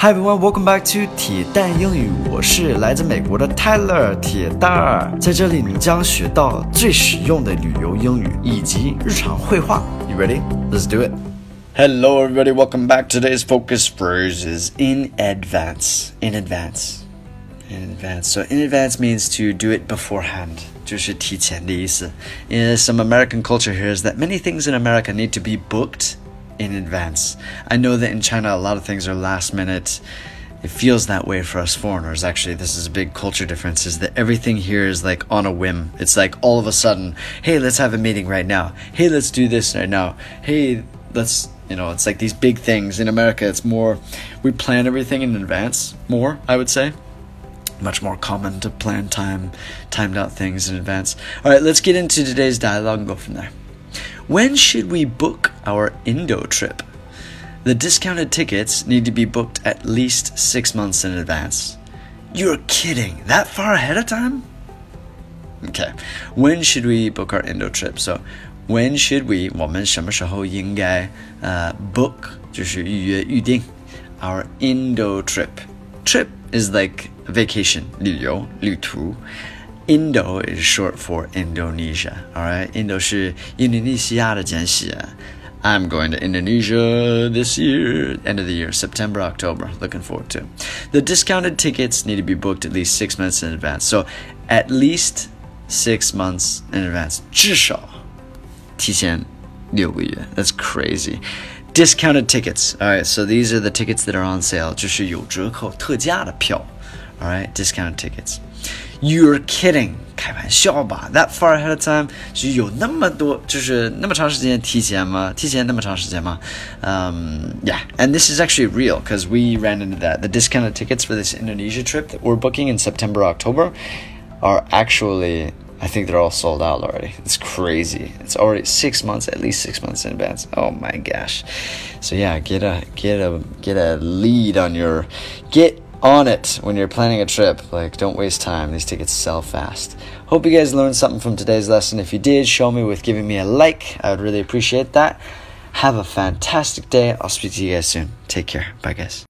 Hi everyone, welcome back to 铁蛋英语。我是来自美国的 Tyler 铁蛋儿，在这里你将学到最实用的旅游英语以及日常会话。You ready? Let's do it. Hello everybody, welcome back. Today's focus phrase is in advance. In advance. In advance. So in advance means to do it beforehand. 就是提前的意思. In some American culture here is that many things in America need to be booked in advance. I know that in China, a lot of things are last minute. It feels that way for us foreigners. Actually, this is a big culture difference is that everything here is like on a whim. It's like all of a sudden, hey, let's have a meeting right now. Hey, let's do this right now. Hey, let's, you know, it's like these big things. In America, it's more, we plan everything in advance more, I would say much more common to plan time timed out things in advance all right let's get into today's dialogue and go from there when should we book our Indo trip? The discounted tickets need to be booked at least six months in advance. You're kidding! That far ahead of time? Okay. When should we book our Indo trip? So, when should we? 我们什么时候应该呃 book 就是预约预定 our Indo trip? Trip is like vacation 旅游旅途。Indo is short for Indonesia. All right, Indo 是印度尼西亚的简写。 I'm going to Indonesia this year, end of the year, September, October. Looking forward to. The discounted tickets need to be booked at least six months in advance. So, at least six months in advance. 至少提前六个月. That's crazy. Discounted tickets. All right, so these are the tickets that are on sale. 就是有折扣特价的票. All right, discounted tickets. You're kidding，开玩笑吧？That far ahead of time，是有那么多，就是那么长时间提前吗？提前那么长时间吗？Um, yeah, and this is actually real because we ran into that. The discounted tickets for this Indonesia trip that we're booking in September, October, are actually. I think they're all sold out already. It's crazy. It's already six months, at least six months in advance. Oh my gosh. So yeah, get a get a get a lead on your get on it when you're planning a trip. Like, don't waste time. These tickets sell fast. Hope you guys learned something from today's lesson. If you did, show me with giving me a like. I would really appreciate that. Have a fantastic day. I'll speak to you guys soon. Take care. Bye, guys.